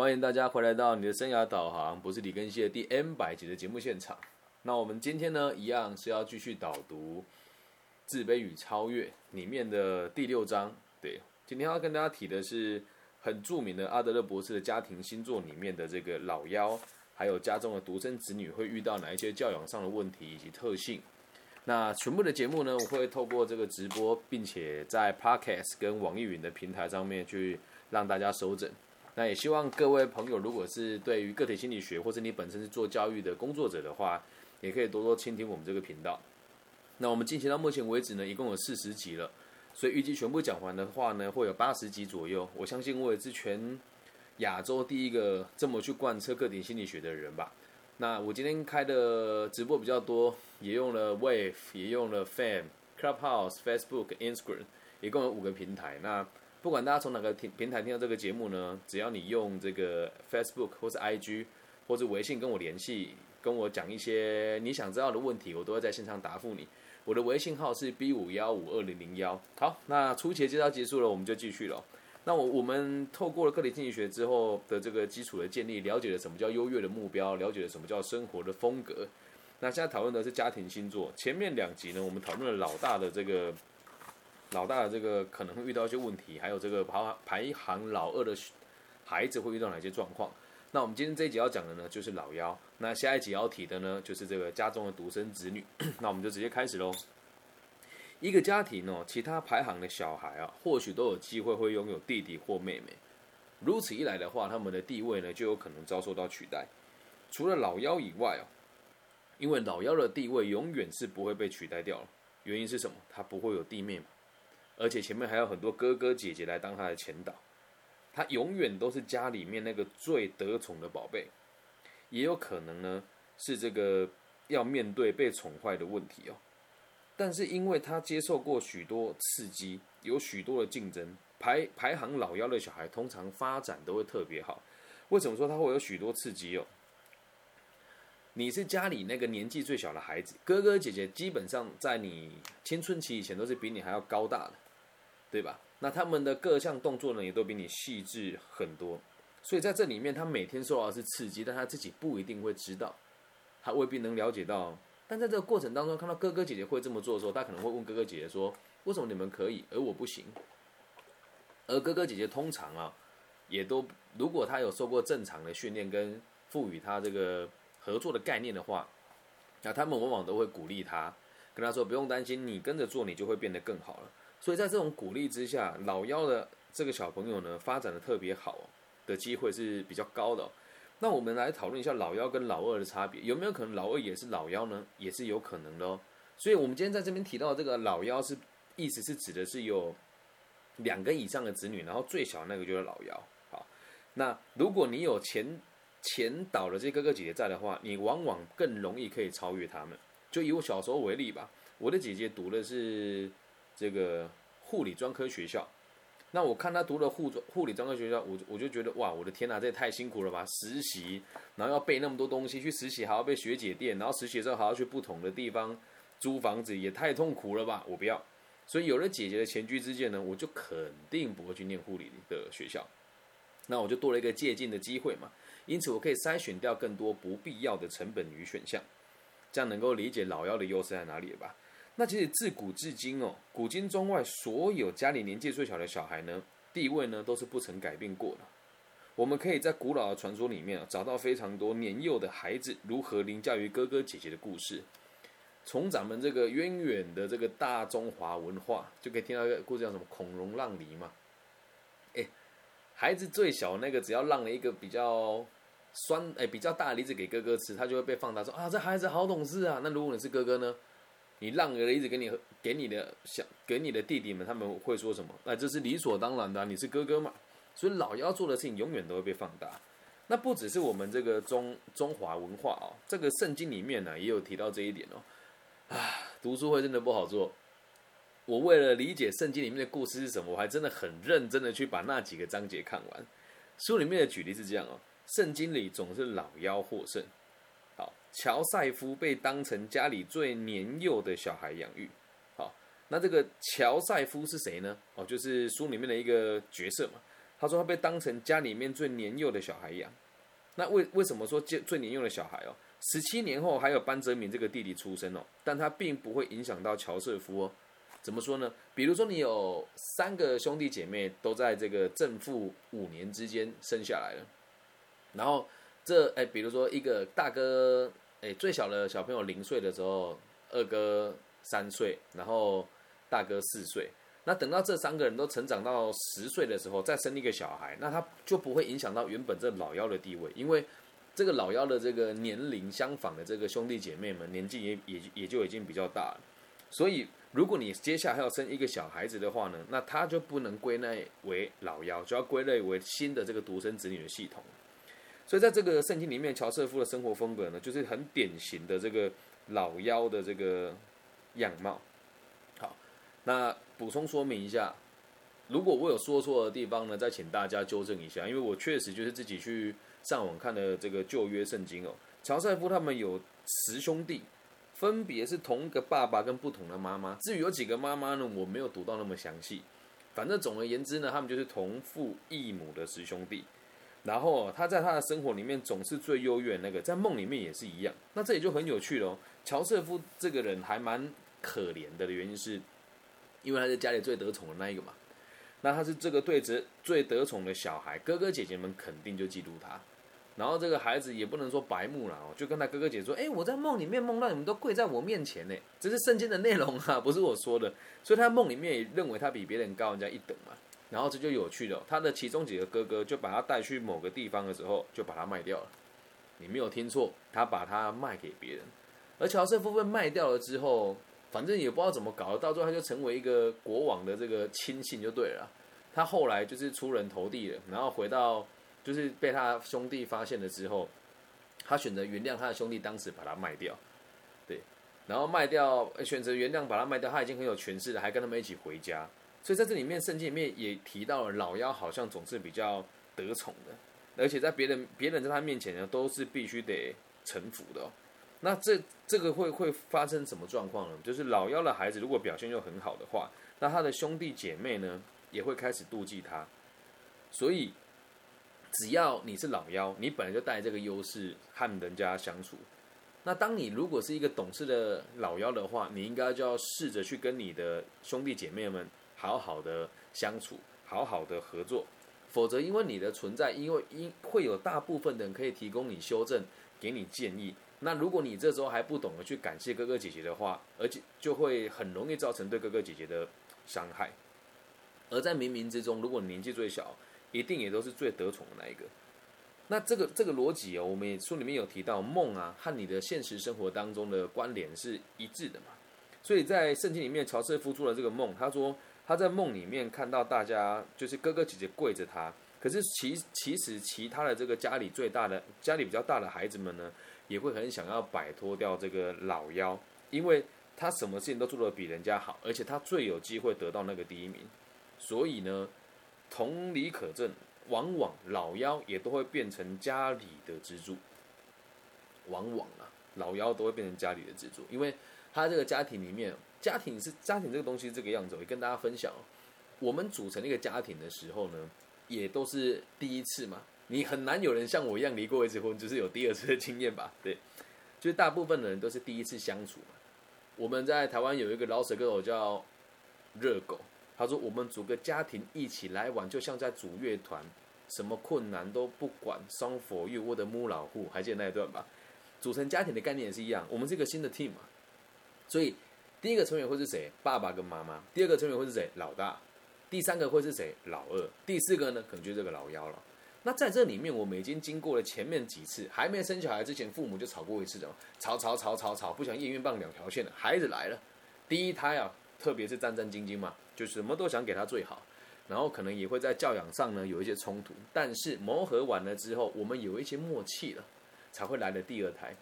欢迎大家回来到你的生涯导航，不是李根熙的第 N 百集的节目现场。那我们今天呢，一样是要继续导读《自卑与超越》里面的第六章。对，今天要跟大家提的是很著名的阿德勒博士的家庭星座里面的这个老幺，还有家中的独生子女会遇到哪一些教养上的问题以及特性。那全部的节目呢，我会透过这个直播，并且在 Podcast 跟网易云的平台上面去让大家收整。那也希望各位朋友，如果是对于个体心理学，或者你本身是做教育的工作者的话，也可以多多倾听我们这个频道。那我们进行到目前为止呢，一共有四十集了，所以预计全部讲完的话呢，会有八十集左右。我相信我也是全亚洲第一个这么去贯彻个体心理学的人吧。那我今天开的直播比较多，也用了 Wave，也用了 Fan、Clubhouse、Facebook、Instagram，一共有五个平台。那不管大家从哪个平平台听到这个节目呢，只要你用这个 Facebook 或是 IG 或者微信跟我联系，跟我讲一些你想知道的问题，我都会在线上答复你。我的微信号是 B 五幺五二零零幺。好，那初期介绍结束了，我们就继续了。那我我们透过了个体经济学之后的这个基础的建立，了解了什么叫优越的目标，了解了什么叫生活的风格。那现在讨论的是家庭星座。前面两集呢，我们讨论了老大的这个。老大的这个可能会遇到一些问题，还有这个排排行老二的孩子会遇到哪些状况？那我们今天这一集要讲的呢，就是老幺。那下一集要提的呢，就是这个家中的独生子女。那我们就直接开始喽。一个家庭哦，其他排行的小孩啊，或许都有机会会拥有弟弟或妹妹。如此一来的话，他们的地位呢，就有可能遭受到取代。除了老幺以外哦，因为老幺的地位永远是不会被取代掉了。原因是什么？他不会有弟妹嘛。而且前面还有很多哥哥姐姐来当他的前导，他永远都是家里面那个最得宠的宝贝，也有可能呢是这个要面对被宠坏的问题哦。但是因为他接受过许多刺激，有许多的竞争，排排行老幺的小孩通常发展都会特别好。为什么说他会有许多刺激哦？你是家里那个年纪最小的孩子，哥哥姐姐基本上在你青春期以前都是比你还要高大的。对吧？那他们的各项动作呢，也都比你细致很多。所以在这里面，他每天受到的是刺激，但他自己不一定会知道，他未必能了解到。但在这个过程当中，看到哥哥姐姐会这么做的时候，他可能会问哥哥姐姐说：“为什么你们可以，而我不行？”而哥哥姐姐通常啊，也都如果他有受过正常的训练跟赋予他这个合作的概念的话，那他们往往都会鼓励他，跟他说：“不用担心，你跟着做，你就会变得更好了。”所以在这种鼓励之下，老幺的这个小朋友呢，发展的特别好的机会是比较高的。那我们来讨论一下老幺跟老二的差别，有没有可能老二也是老幺呢？也是有可能的哦。所以我们今天在这边提到这个老幺，是意思是指的是有两个以上的子女，然后最小那个就是老幺。好，那如果你有前前导的这些哥哥姐姐在的话，你往往更容易可以超越他们。就以我小时候为例吧，我的姐姐读的是。这个护理专科学校，那我看他读了护护理专科学校，我我就觉得哇，我的天哪，这也太辛苦了吧！实习，然后要背那么多东西，去实习还要被学姐电，然后实习之后还要去不同的地方租房子，也太痛苦了吧！我不要。所以有了姐姐的前居之鉴呢，我就肯定不会去念护理的学校。那我就多了一个借鉴的机会嘛，因此我可以筛选掉更多不必要的成本与选项，这样能够理解老幺的优势在哪里了吧？那其实自古至今哦，古今中外所有家里年纪最小的小孩呢，地位呢都是不曾改变过的。我们可以在古老的传说里面啊找到非常多年幼的孩子如何凌驾于哥哥姐姐的故事。从咱们这个渊远的这个大中华文化，就可以听到一个故事，叫什么“孔融让梨”嘛。哎，孩子最小那个，只要让了一个比较酸哎比较大的梨子给哥哥吃，他就会被放大说啊，这孩子好懂事啊。那如果你是哥哥呢？你让儿子给你给你的想给你的弟弟们，他们会说什么？那这是理所当然的，你是哥哥嘛。所以老幺做的事情永远都会被放大。那不只是我们这个中中华文化哦，这个圣经里面呢也有提到这一点哦。啊，读书会真的不好做。我为了理解圣经里面的故事是什么，我还真的很认真的去把那几个章节看完。书里面的举例是这样哦，圣经里总是老幺获胜。乔赛夫被当成家里最年幼的小孩养育，好，那这个乔赛夫是谁呢？哦，就是书里面的一个角色嘛。他说他被当成家里面最年幼的小孩养。那为为什么说最最年幼的小孩哦？十七年后还有班哲明这个弟弟出生哦，但他并不会影响到乔瑟夫哦。怎么说呢？比如说你有三个兄弟姐妹都在这个正负五年之间生下来了，然后这哎，比如说一个大哥哎，最小的小朋友零岁的时候，二哥三岁，然后大哥四岁。那等到这三个人都成长到十岁的时候，再生一个小孩，那他就不会影响到原本这老幺的地位，因为这个老幺的这个年龄相仿的这个兄弟姐妹们年纪也也也就已经比较大了，所以如果你接下来要生一个小孩子的话呢，那他就不能归类为老幺，就要归类为新的这个独生子女的系统。所以在这个圣经里面，乔瑟夫的生活风格呢，就是很典型的这个老妖的这个样貌。好，那。补充说明一下，如果我有说错的地方呢，再请大家纠正一下，因为我确实就是自己去上网看的这个旧约圣经哦。乔瑟夫他们有十兄弟，分别是同一个爸爸跟不同的妈妈。至于有几个妈妈呢，我没有读到那么详细。反正总而言之呢，他们就是同父异母的十兄弟。然后他在他的生活里面总是最优越那个，在梦里面也是一样。那这也就很有趣了。乔瑟夫这个人还蛮可怜的的原因是。因为他是家里最得宠的那一个嘛，那他是这个对子最得宠的小孩，哥哥姐姐们肯定就嫉妒他。然后这个孩子也不能说白目了哦，就跟他哥哥姐说：“哎，我在梦里面梦到你们都跪在我面前呢，这是圣经的内容啊，不是我说的。”所以他梦里面也认为他比别人高人家一等嘛。然后这就有趣了，他的其中几个哥哥就把他带去某个地方的时候，就把他卖掉了。你没有听错，他把他卖给别人。而乔瑟夫被卖掉了之后。反正也不知道怎么搞，到最后他就成为一个国王的这个亲信就对了。他后来就是出人头地了，然后回到就是被他兄弟发现了之后，他选择原谅他的兄弟当时把他卖掉，对，然后卖掉选择原谅把他卖掉，他已经很有权势了，还跟他们一起回家。所以在这里面圣经里面也提到了老妖好像总是比较得宠的，而且在别人别人在他面前呢都是必须得臣服的。哦那这这个会会发生什么状况呢？就是老幺的孩子如果表现又很好的话，那他的兄弟姐妹呢也会开始妒忌他。所以，只要你是老幺，你本来就带这个优势和人家相处。那当你如果是一个懂事的老幺的话，你应该就要试着去跟你的兄弟姐妹们好好的相处，好好的合作。否则，因为你的存在，因为因会有大部分人可以提供你修正，给你建议。那如果你这时候还不懂得去感谢哥哥姐姐的话，而且就会很容易造成对哥哥姐姐的伤害。而在冥冥之中，如果你年纪最小，一定也都是最得宠的那一个。那这个这个逻辑哦，我们也书里面有提到，梦啊和你的现实生活当中的关联是一致的嘛。所以在圣经里面，乔瑟夫做了这个梦，他说他在梦里面看到大家就是哥哥姐姐跪着他，可是其其实其他的这个家里最大的家里比较大的孩子们呢？也会很想要摆脱掉这个老妖，因为他什么事情都做得比人家好，而且他最有机会得到那个第一名。所以呢，同理可证，往往老妖也都会变成家里的支柱。往往啊，老妖都会变成家里的支柱，因为他这个家庭里面，家庭是家庭这个东西这个样子，我跟大家分享。我们组成一个家庭的时候呢，也都是第一次嘛。你很难有人像我一样离过一次婚，就是有第二次的经验吧？对，就是大部分的人都是第一次相处嘛。我们在台湾有一个老舍歌手叫热狗，他说我们组个家庭一起来玩，就像在组乐团，什么困难都不管，Song for you，我的母老虎，还记得那一段吧？组成家庭的概念也是一样，我们是一个新的 team 嘛。所以第一个成员会是谁？爸爸跟妈妈。第二个成员会是谁？老大。第三个会是谁？老二。第四个呢？可能就是这个老幺了。那在这里面，我们已经经过了前面几次，还没生小孩之前，父母就吵过一次的，吵吵吵吵吵，不想验孕棒两条线的孩子来了，第一胎啊，特别是战战兢兢嘛，就什么都想给他最好，然后可能也会在教养上呢有一些冲突，但是磨合完了之后，我们有一些默契了，才会来了第二胎。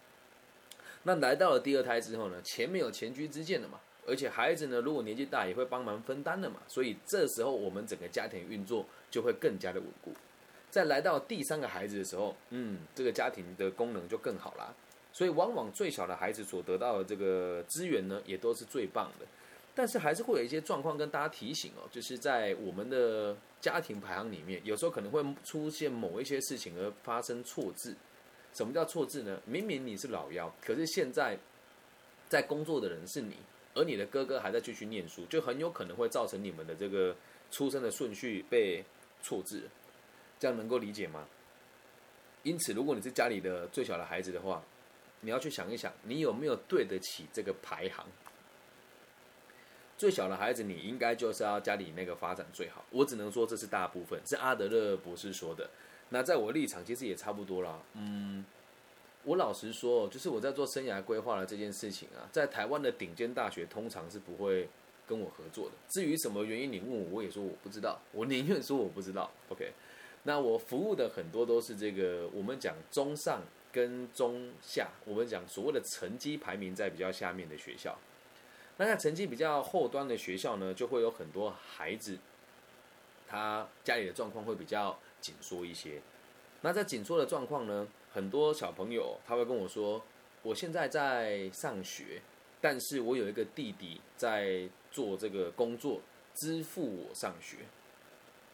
那来到了第二胎之后呢，前面有前居之鉴的嘛，而且孩子呢如果年纪大也会帮忙分担的嘛，所以这时候我们整个家庭运作就会更加的稳固。在来到第三个孩子的时候，嗯，这个家庭的功能就更好啦。所以往往最小的孩子所得到的这个资源呢，也都是最棒的。但是还是会有一些状况跟大家提醒哦，就是在我们的家庭排行里面，有时候可能会出现某一些事情而发生错字。什么叫错字呢？明明你是老幺，可是现在在工作的人是你，而你的哥哥还在继续念书，就很有可能会造成你们的这个出生的顺序被错字。这样能够理解吗？因此，如果你是家里的最小的孩子的话，你要去想一想，你有没有对得起这个排行？最小的孩子，你应该就是要家里那个发展最好。我只能说这是大部分，是阿德勒博士说的。那在我立场，其实也差不多啦。嗯，我老实说，就是我在做生涯规划的这件事情啊，在台湾的顶尖大学通常是不会跟我合作的。至于什么原因，你问我，我也说我不知道。我宁愿说我不知道。OK。那我服务的很多都是这个，我们讲中上跟中下，我们讲所谓的成绩排名在比较下面的学校。那在成绩比较后端的学校呢，就会有很多孩子，他家里的状况会比较紧缩一些。那在紧缩的状况呢，很多小朋友他会跟我说：“我现在在上学，但是我有一个弟弟在做这个工作，支付我上学。”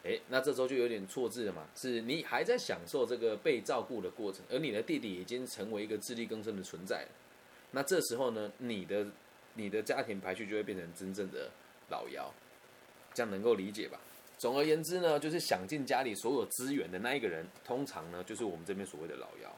哎，那这时候就有点错字了嘛？是你还在享受这个被照顾的过程，而你的弟弟已经成为一个自力更生的存在了。那这时候呢，你的你的家庭排序就会变成真正的老幺，这样能够理解吧？总而言之呢，就是想尽家里所有资源的那一个人，通常呢就是我们这边所谓的老幺。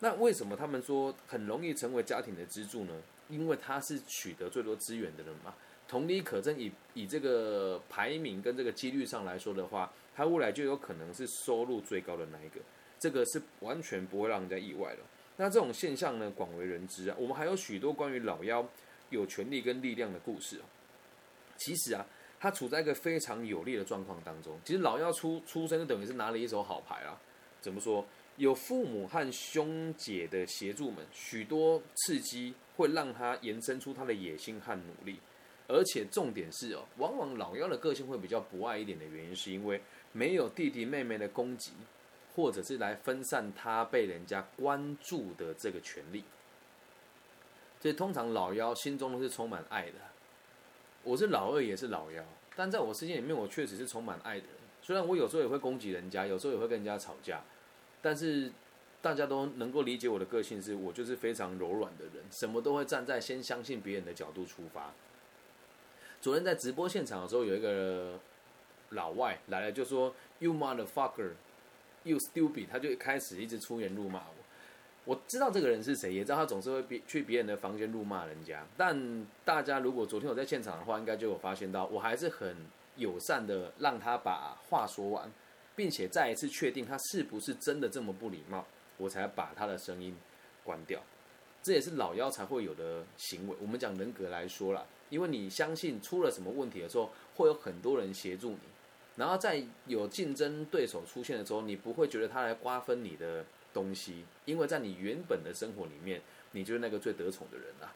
那为什么他们说很容易成为家庭的支柱呢？因为他是取得最多资源的人嘛。同理可证，以以这个排名跟这个几率上来说的话，他未来就有可能是收入最高的那一个，这个是完全不会让人家意外的。那这种现象呢，广为人知啊。我们还有许多关于老妖有权力跟力量的故事啊。其实啊，他处在一个非常有利的状况当中。其实老妖出出生就等于是拿了一手好牌啊。怎么说？有父母和兄姐的协助们，许多刺激会让他延伸出他的野心和努力。而且重点是哦，往往老幺的个性会比较博爱一点的原因，是因为没有弟弟妹妹的攻击，或者是来分散他被人家关注的这个权利。所以通常老幺心中都是充满爱的。我是老二，也是老幺，但在我世界里面，我确实是充满爱的人。虽然我有时候也会攻击人家，有时候也会跟人家吵架，但是大家都能够理解我的个性，是我就是非常柔软的人，什么都会站在先相信别人的角度出发。昨天在直播现场的时候，有一个老外来了，就说 “You motherfucker, you stupid”，他就开始一直出言辱骂我。我知道这个人是谁，也知道他总是会别去别人的房间辱骂人家。但大家如果昨天我在现场的话，应该就有发现到，我还是很友善的让他把话说完，并且再一次确定他是不是真的这么不礼貌，我才把他的声音关掉。这也是老妖才会有的行为。我们讲人格来说啦。因为你相信出了什么问题的时候，会有很多人协助你，然后在有竞争对手出现的时候，你不会觉得他来瓜分你的东西，因为在你原本的生活里面，你就是那个最得宠的人啊，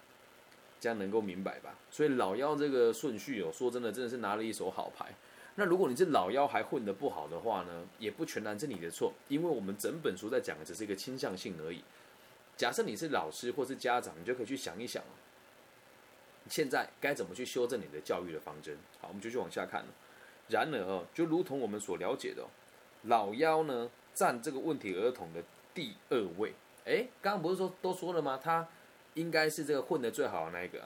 这样能够明白吧？所以老幺这个顺序哦，说真的，真的是拿了一手好牌。那如果你是老幺还混得不好的话呢，也不全然是你的错，因为我们整本书在讲的只是一个倾向性而已。假设你是老师或是家长，你就可以去想一想。现在该怎么去修正你的教育的方针？好，我们就去往下看了。然而，就如同我们所了解的，老幺呢占这个问题儿童的第二位。哎，刚刚不是说都说了吗？他应该是这个混的最好的那一个。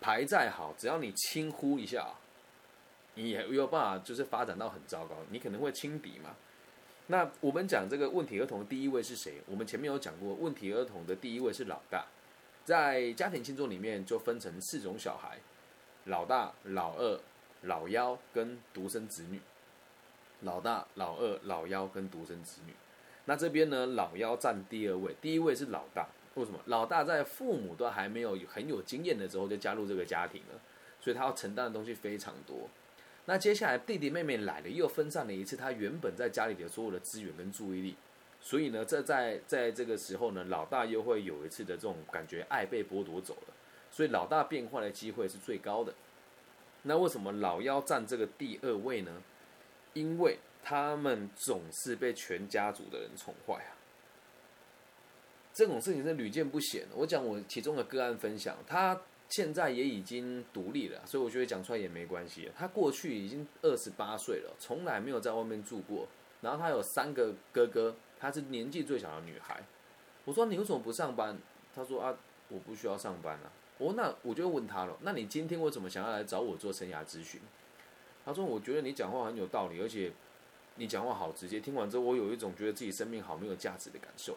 牌再好，只要你轻忽一下，你也有办法就是发展到很糟糕。你可能会轻敌嘛。那我们讲这个问题儿童的第一位是谁？我们前面有讲过，问题儿童的第一位是老大。在家庭星座里面，就分成四种小孩：老大、老二、老幺跟独生子女。老大、老二、老幺跟独生子女。那这边呢，老幺占第二位，第一位是老大。为什么？老大在父母都还没有很有经验的时候就加入这个家庭了，所以他要承担的东西非常多。那接下来弟弟妹妹来了，又分散了一次他原本在家里的所有的资源跟注意力。所以呢，这在在这个时候呢，老大又会有一次的这种感觉，爱被剥夺走了，所以老大变坏的机会是最高的。那为什么老幺占这个第二位呢？因为他们总是被全家族的人宠坏啊。这种事情是屡见不鲜。我讲我其中的个案分享，他现在也已经独立了，所以我觉得讲出来也没关系。他过去已经二十八岁了，从来没有在外面住过。然后他有三个哥哥，他是年纪最小的女孩。我说你为什么不上班？他说啊，我不需要上班啊。我那我就问他了，那你今天为什么想要来找我做生涯咨询？他说我觉得你讲话很有道理，而且你讲话好直接。听完之后，我有一种觉得自己生命好没有价值的感受。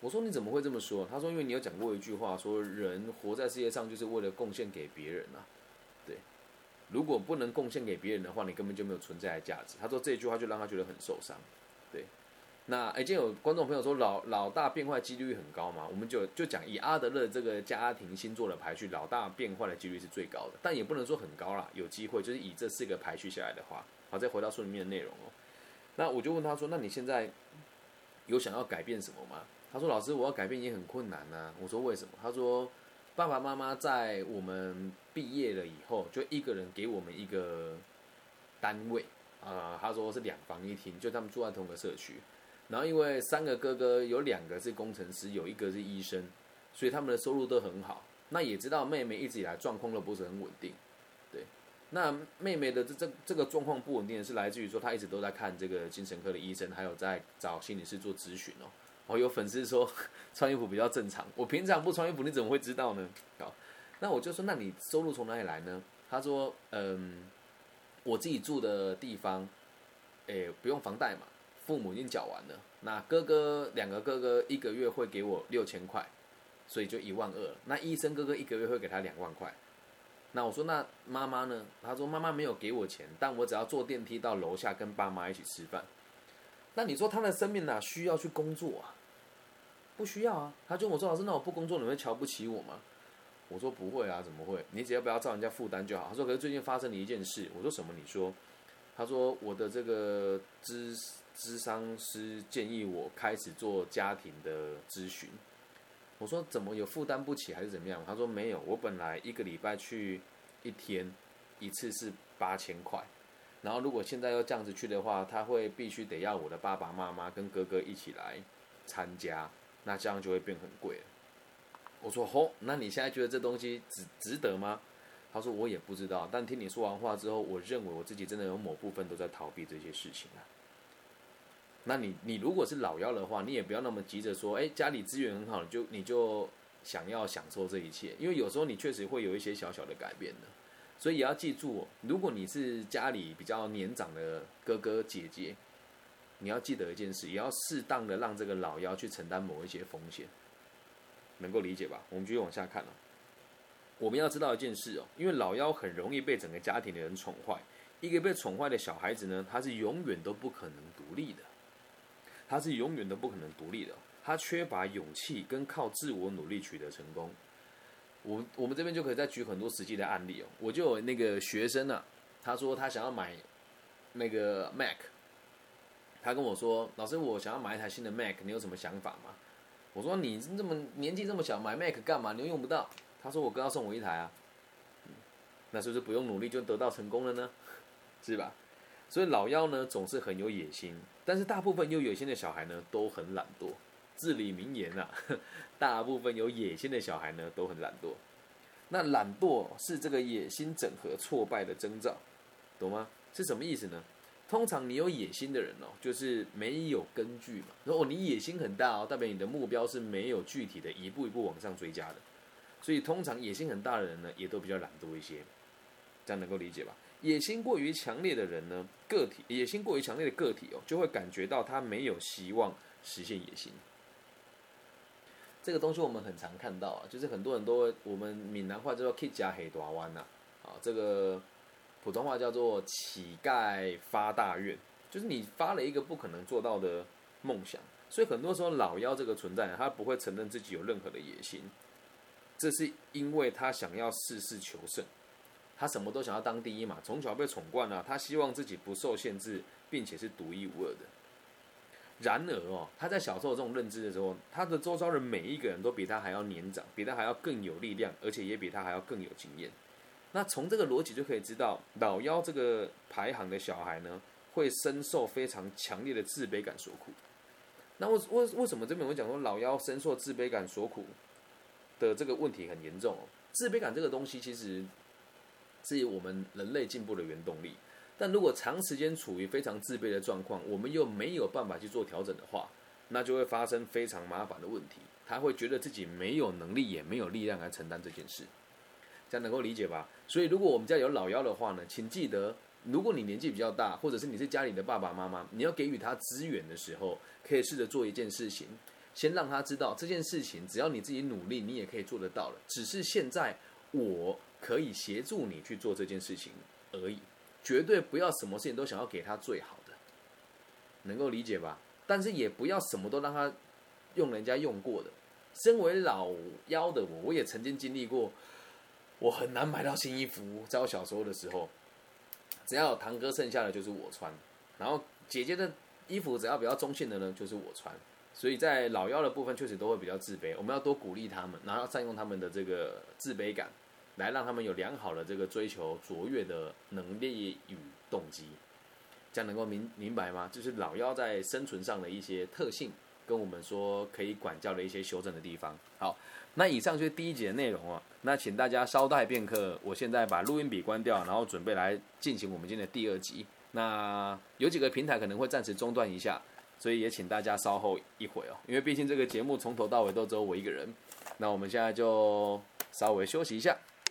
我说你怎么会这么说？他说因为你有讲过一句话，说人活在世界上就是为了贡献给别人啊。对，如果不能贡献给别人的话，你根本就没有存在的价值。他说这句话就让他觉得很受伤。对，那哎，今天有观众朋友说老老大变坏几率很高嘛？我们就就讲以阿德勒这个家庭星座的排序，老大变坏的几率是最高的，但也不能说很高啦。有机会就是以这四个排序下来的话，好，再回到书里面的内容哦。那我就问他说，那你现在有想要改变什么吗？他说：“老师，我要改变也很困难呐。”我说：“为什么？”他说：“爸爸妈妈在我们毕业了以后，就一个人给我们一个单位啊。他说是两房一厅，就他们住在同个社区。然后因为三个哥哥有两个是工程师，有一个是医生，所以他们的收入都很好。那也知道妹妹一直以来状况都不是很稳定，对。那妹妹的这这这个状况不稳定，是来自于说她一直都在看这个精神科的医生，还有在找心理师做咨询哦。”我有粉丝说穿衣服比较正常，我平常不穿衣服，你怎么会知道呢？好，那我就说，那你收入从哪里来呢？他说，嗯，我自己住的地方，诶，不用房贷嘛，父母已经缴完了。那哥哥两个哥哥一个月会给我六千块，所以就一万二。那医生哥哥一个月会给他两万块。那我说，那妈妈呢？他说妈妈没有给我钱，但我只要坐电梯到楼下跟爸妈一起吃饭。那你说他的生命哪需要去工作啊？不需要啊。他就我说老师，那我不工作，你会瞧不起我吗？我说不会啊，怎么会？你只要不要造人家负担就好。他说可是最近发生了一件事。我说什么？你说？他说我的这个咨咨商师建议我开始做家庭的咨询。我说怎么有负担不起还是怎么样？他说没有，我本来一个礼拜去一天一次是八千块。然后，如果现在要这样子去的话，他会必须得要我的爸爸妈妈跟哥哥一起来参加，那这样就会变很贵了。我说：吼，那你现在觉得这东西值值得吗？他说：我也不知道，但听你说完话之后，我认为我自己真的有某部分都在逃避这些事情啊。那你你如果是老幺的话，你也不要那么急着说，哎，家里资源很好，你就你就想要享受这一切，因为有时候你确实会有一些小小的改变的。所以也要记住，如果你是家里比较年长的哥哥姐姐，你要记得一件事，也要适当的让这个老幺去承担某一些风险，能够理解吧？我们继续往下看了。我们要知道一件事哦，因为老幺很容易被整个家庭的人宠坏，一个被宠坏的小孩子呢，他是永远都不可能独立的，他是永远都不可能独立的，他缺乏勇气跟靠自我努力取得成功。我我们这边就可以再举很多实际的案例哦。我就有那个学生呢，他说他想要买那个 Mac，他跟我说：“老师，我想要买一台新的 Mac，你有什么想法吗？”我说：“你这么年纪这么小，买 Mac 干嘛？你又用不到。”他说：“我哥要送我一台啊。”那是不是不用努力就得到成功了呢？是吧？所以老幺呢总是很有野心，但是 大部分有野心的小孩呢都很懒惰。至理名言啊，大部分有野心的小孩呢都很懒惰。那懒惰是这个野心整合挫败的征兆，懂吗？是什么意思呢？通常你有野心的人哦，就是没有根据嘛。如果，你野心很大哦，代表你的目标是没有具体的一步一步往上追加的。所以通常野心很大的人呢，也都比较懒惰一些。这样能够理解吧？野心过于强烈的人呢，个体野心过于强烈的个体哦，就会感觉到他没有希望实现野心。这个东西我们很常看到啊，就是很多人都，我们闽南话叫做 “K 加黑大弯”呐，啊，这个普通话叫做“乞丐发大愿”，就是你发了一个不可能做到的梦想，所以很多时候老妖这个存在，他不会承认自己有任何的野心，这是因为他想要事事求胜，他什么都想要当第一嘛，从小被宠惯了，他希望自己不受限制，并且是独一无二的。然而哦，他在小时候这种认知的时候，他的周遭的每一个人都比他还要年长，比他还要更有力量，而且也比他还要更有经验。那从这个逻辑就可以知道，老幺这个排行的小孩呢，会深受非常强烈的自卑感所苦。那为为为什么这边我讲说老幺深受自卑感所苦？的这个问题很严重哦。自卑感这个东西其实是我们人类进步的原动力，但如果长时间处于非常自卑的状况，我们又没有办法去做调整的话，那就会发生非常麻烦的问题。他会觉得自己没有能力，也没有力量来承担这件事，这样能够理解吧？所以，如果我们家有老幺的话呢，请记得，如果你年纪比较大，或者是你是家里的爸爸妈妈，你要给予他资源的时候，可以试着做一件事情，先让他知道这件事情，只要你自己努力，你也可以做得到了。只是现在我可以协助你去做这件事情而已，绝对不要什么事情都想要给他最好的，能够理解吧？但是也不要什么都让他。用人家用过的，身为老幺的我，我也曾经经历过，我很难买到新衣服。在我小时候的时候，只要有堂哥剩下的就是我穿，然后姐姐的衣服只要比较中性的呢，就是我穿。所以在老幺的部分，确实都会比较自卑。我们要多鼓励他们，然后善用他们的这个自卑感，来让他们有良好的这个追求卓越的能力与动机。这样能够明明白吗？就是老妖在生存上的一些特性。跟我们说可以管教的一些修正的地方。好，那以上就是第一节的内容啊。那请大家稍待片刻，我现在把录音笔关掉，然后准备来进行我们今天的第二集。那有几个平台可能会暂时中断一下，所以也请大家稍后一会哦，因为毕竟这个节目从头到尾都只有我一个人。那我们现在就稍微休息一下。